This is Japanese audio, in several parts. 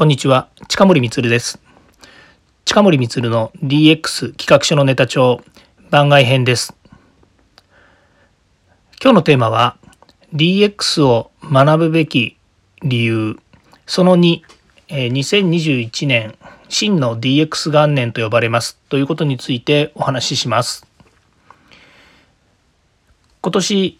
こんにちは近森光です。近森光の DX 企画書のネタ帳番外編です。今日のテーマは DX を学ぶべき理由。その2 2021年真の DX 元年と呼ばれます。ということについてお話しします。今年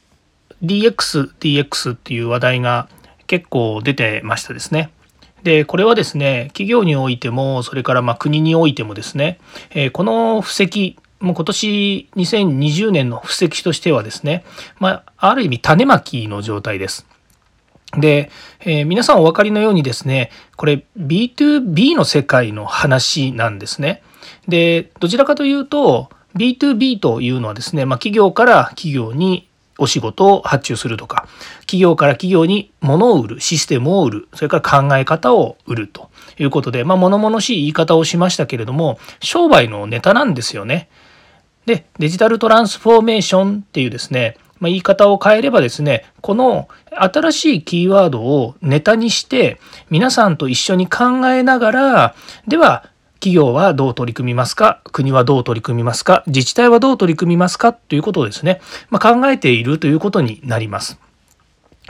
DX、DX っていう話題が結構出てましたですね。で、これはですね、企業においても、それからま国においてもですね、え、この布石、もう今年2020年の布石としてはですね、まあ、ある意味種まきの状態です。で、えー、皆さんお分かりのようにですね、これ B2B の世界の話なんですね。で、どちらかというと、B2B というのはですね、まあ、企業から企業にお仕事を発注するとか、企業から企業に物を売る、システムを売る、それから考え方を売るということで、まあ、物々しい言い方をしましたけれども、商売のネタなんですよね。で、デジタルトランスフォーメーションっていうですね、まあ、言い方を変えればですね、この新しいキーワードをネタにして、皆さんと一緒に考えながら、では、企業はどう取り組みますか？国はどう取り組みますか？自治体はどう取り組みますか？ということをですね、まあ、考えているということになります。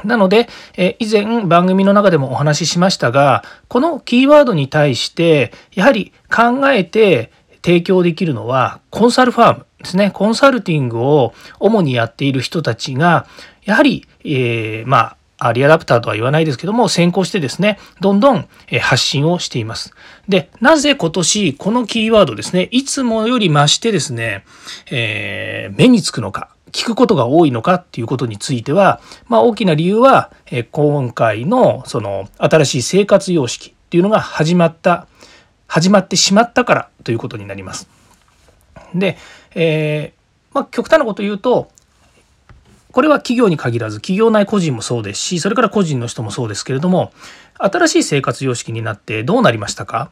なので、え以前番組の中でもお話ししましたが、このキーワードに対して、やはり考えて提供できるのはコンサルファームですね。コンサルティングを主にやっている人たちが、やはり、えー、まあ、リアダプターとは言わないですけども、先行してですね、どんどん発信をしています。で、なぜ今年このキーワードですね、いつもより増してですね、えー、目につくのか、聞くことが多いのかっていうことについては、まあ大きな理由は、え今回のその新しい生活様式っていうのが始まった、始まってしまったからということになります。で、えー、まあ極端なこと言うと、これは企業に限らず企業内個人もそうですしそれから個人の人もそうですけれども新しい生活様式になってどうなりましたか？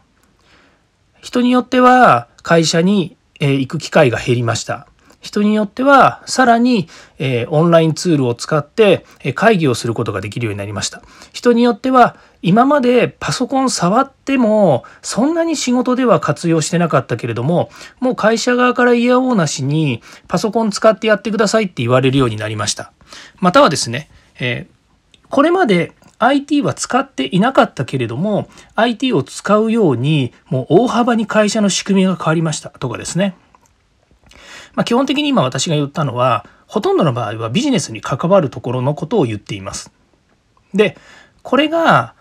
人によっては会社に行く機会が減りました。人によってはさらに、えオンラインツールを使って会議をすることができるようになりました。人によっては今までパソコン触ってもそんなに仕事では活用してなかったけれどももう会社側から嫌おうなしにパソコン使ってやってくださいって言われるようになりました。またはですね、えー、これまで IT は使っていなかったけれども IT を使うようにもう大幅に会社の仕組みが変わりました。とかですね。まあ、基本的に今私が言ったのはほとんどの場合はビジネスに関わるところのことを言っています。でこれが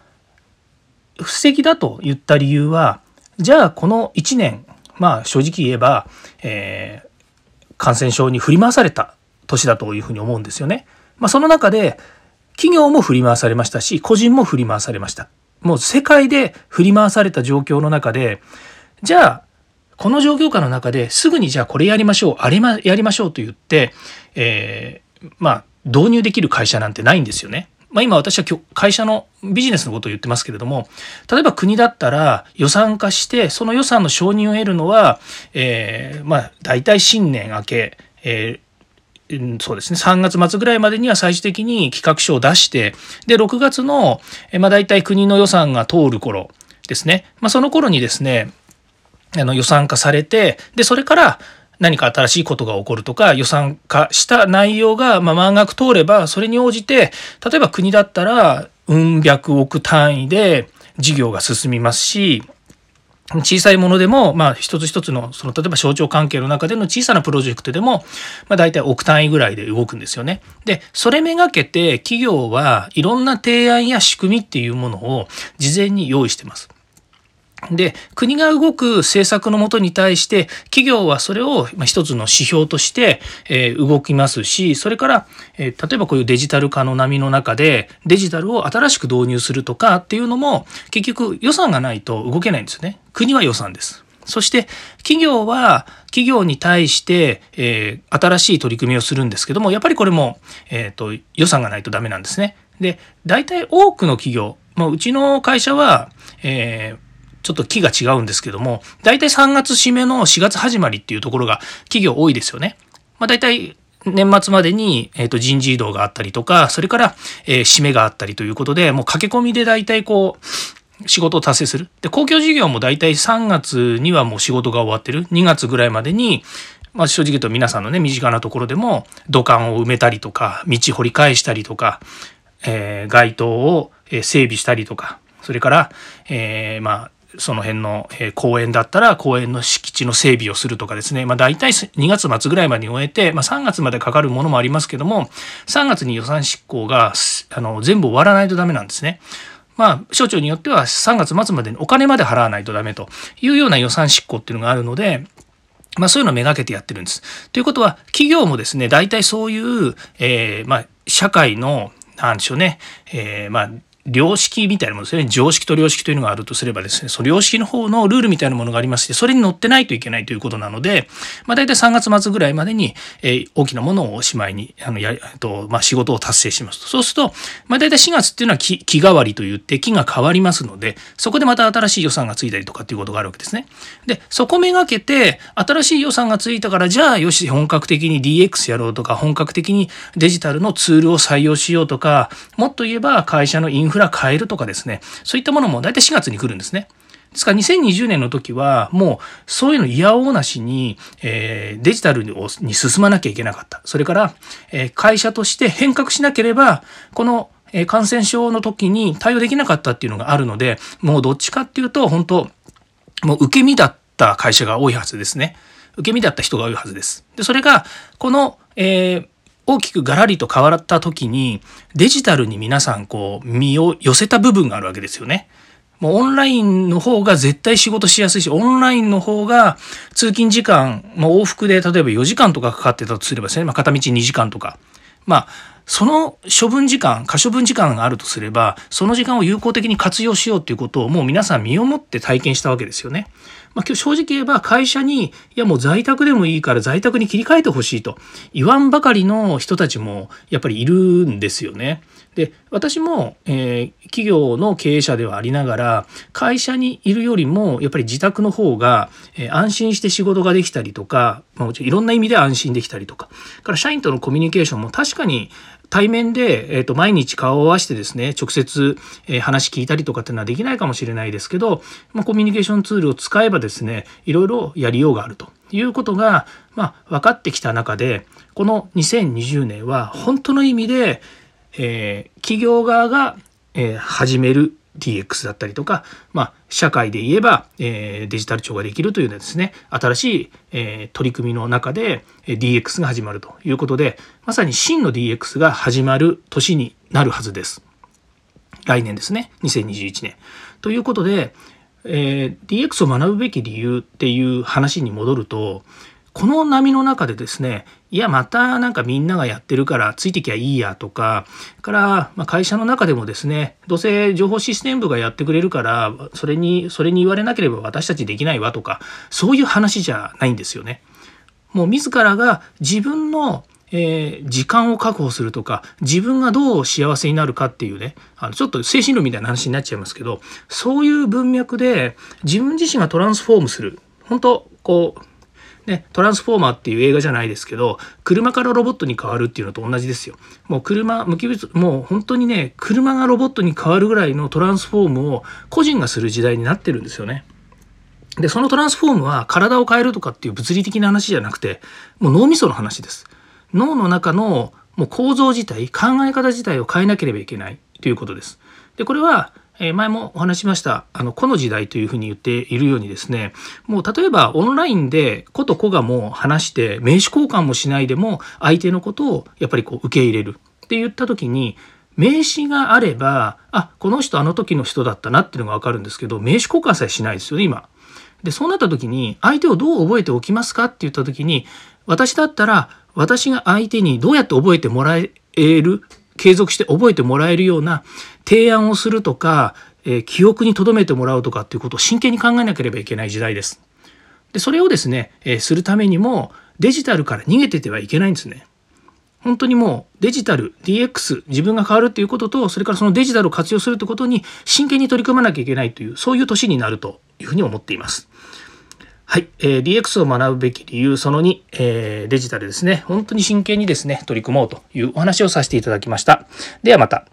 布石だと言った理由はじゃあこの1年まあ正直言えば、えー、感染症に振り回された年だというふうに思うんですよね。まあ、その中で企業も振り回されましたし個人も振り回されました。もう世界で振り回された状況の中でじゃあこの状況下の中ですぐにじゃあこれやりましょうあれやりましょうと言って、えー、まあ導入できる会社なんてないんですよね。まあ、今私は会社のビジネスのことを言ってますけれども例えば国だったら予算化してその予算の承認を得るのは、えー、まあ大体新年明け、えー、そうですね3月末ぐらいまでには最終的に企画書を出してで6月の、まあ、大体国の予算が通る頃ですね、まあ、その頃にですねあの予算化されてでそれから何か新しいことが起こるとか予算化した内容がまあ満額通ればそれに応じて例えば国だったらうん百億単位で事業が進みますし小さいものでも、まあ、一つ一つの、その、例えば省庁関係の中での小さなプロジェクトでも、まあ、大体億単位ぐらいで動くんですよね。で、それめがけて、企業はいろんな提案や仕組みっていうものを事前に用意してます。で国が動く政策のもとに対して企業はそれを一つの指標として、え動きますしそれから、え例えばこういうデジタル化の波の中でデジタルを新しく導入するとかっていうのも結局予算がないと動けないんですよね。国は予算です。そして企業は企業に対して、えー、新しい取り組みをするんですけどもやっぱりこれも、えーと、予算がないとダメなんですね。で大体多くの企業、まあ、うちの会社は、えーちょっと木が違うんですけども、大体3月締めの4月始まりっていうところが企業多いですよね。まあ、大体年末までに、えー、と人事異動があったりとか、それから、えー、締めがあったりということで、もう駆け込みで大体こう、仕事を達成する。で、公共事業も大体3月にはもう仕事が終わってる。2月ぐらいまでに、まあ、正直言うと皆さんのね、身近なところでも土管を埋めたりとか、道掘り返したりとか、えー、街灯を整備したりとか、それから、えー、まあ、その辺の公園だったら公園の敷地の整備をするとかですね、まあ、大体2月末ぐらいまでに終えて、まあ、3月までかかるものもありますけども3月に予算執行があの全部終わらないとダメなんですね。まあ、省庁によっては3月末までにお金まで払わないとダメというような予算執行っていうのがあるので、まあそういうのをめがけてやってるんです。ということは、企業もですね、大体そういう、えー、まあ、社会の、なんでしょうね、えー、まあ、良識みたいなものですね。常識と良識というのがあるとすればですね。その良識の方のルールみたいなものがありましてそれに乗ってないといけないということなので、まあ、大体3月末ぐらいまでに、えー、大きなものをおしまいにあのやえっと、まあ、仕事を達成しますと。そうすると、まあ、大体4月っていうのは木木変わりといって木が変わりますのでそこでまた新しい予算がついたりとかっていうことがあるわけですね。でそこめがけて新しい予算がついたからじゃあよし本格的に DX やろうとか本格的にデジタルのツールを採用しようとかもっと言えば会社のインフラ変えるとかですね、そういったものも大体4月に来るんですね。ですから2020年の時はもうそういうの嫌おうなしに、え、デジタルに進まなきゃいけなかった。それから、え、会社として変革しなければ、この感染症の時に対応できなかったっていうのがあるので、もうどっちかっていうと、本当もう受け身だった会社が多いはずですね。受け身だった人が多いはずです。で、それが、この、えー、大きくガラリと変わった時にデジタルに皆さんこう身を寄せた部分があるわけですよね。もうオンラインの方が絶対仕事しやすいし、オンラインの方が通勤時間、まあ、往復で例えば4時間とかかかってたとすればですね、まあ、片道2時間とか。まあ、その処分時間、可処分時間があるとすれば、その時間を有効的に活用しようということをもう皆さん身をもって体験したわけですよね。まあ、今日正直言えば会社に、いやもう在宅でもいいから在宅に切り替えてほしいと言わんばかりの人たちもやっぱりいるんですよね。で私も、えー、企業の経営者ではありながら会社にいるよりもやっぱり自宅の方が、えー、安心して仕事ができたりとか、まあ、いろんな意味で安心できたりとかから社員とのコミュニケーションも確かに対面で、えーと、毎日顔を合わせてですね直接、え、話聞いたりとかっていうのはできないかもしれないですけど、まあ、コミュニケーションツールを使えばですねいろいろやりようがあるということが、まあ、分かってきた中でこの2020年は本当の意味で、えー、企業側が、えー、始める DX だったりとか、まあ、社会で言えば、えー、デジタル庁ができるというようなですね新しい、えー、取り組みの中で DX が始まるということでまさに真の DX が始まる年になるはずです。来年ですね2021年。ということで、えー、DX を学ぶべき理由っていう話に戻るとこの波の中でですねいやまたなんかみんながやってるからついてきゃいいやとかからま会社の中でもですねどうせ情報システム部がやってくれるからそれにそれに言われなければ私たちできないわとかそういう話じゃないんですよね。もう自らが自分のえー、時間を確保するとか自分がどう幸せになるかっていうねあのちょっと精神論みたいな話になっちゃいますけどそういう文脈で自分自身がトランスフォームする本当こうね、トランスフォーマーっていう映画じゃないですけど車からロボットに変わるっていうのと同じですよ。もう車無機物もう本当にね車がロボットに変わるぐらいのトランスフォームを個人がする時代になってるんですよね。でそのトランスフォームは体を変えるとかっていう物理的な話じゃなくてもう脳みその話です。脳の中のもう構造自体考え方自体を変えなければいけないということです。でこれはえ前もお話しましたあの個の時代というふうに言っているようにですねもう例えばオンラインで個と個がもう話して名刺交換もしないでも相手のことをやっぱりこう受け入れる。って言った時に名刺があればあこの人あの時の人だったなっていうのが分かるんですけど名刺交換さえしないですよね今。でそうなった時に相手をどう覚えておきますか？って言った時に私だったら私が相手にどうやって覚えてもらえる？継続して覚えてもらえるような提案をするとか、えー、記憶に留めてもらうとかっていうことを真剣に考えなければいけない時代です。でそれをですね、えー、するためにもデジタルから逃げててはいけないんですね。本当にもうデジタル DX 自分が変わるっていうこととそれからそのデジタルを活用するってことに真剣に取り組まなきゃいけないというそういう年になるというふうに思っています。はい、えー、DX を学ぶべき理由その2、えー、デジタルですね本当に真剣にですね取り組もうというお話をさせていただきました。ではまた。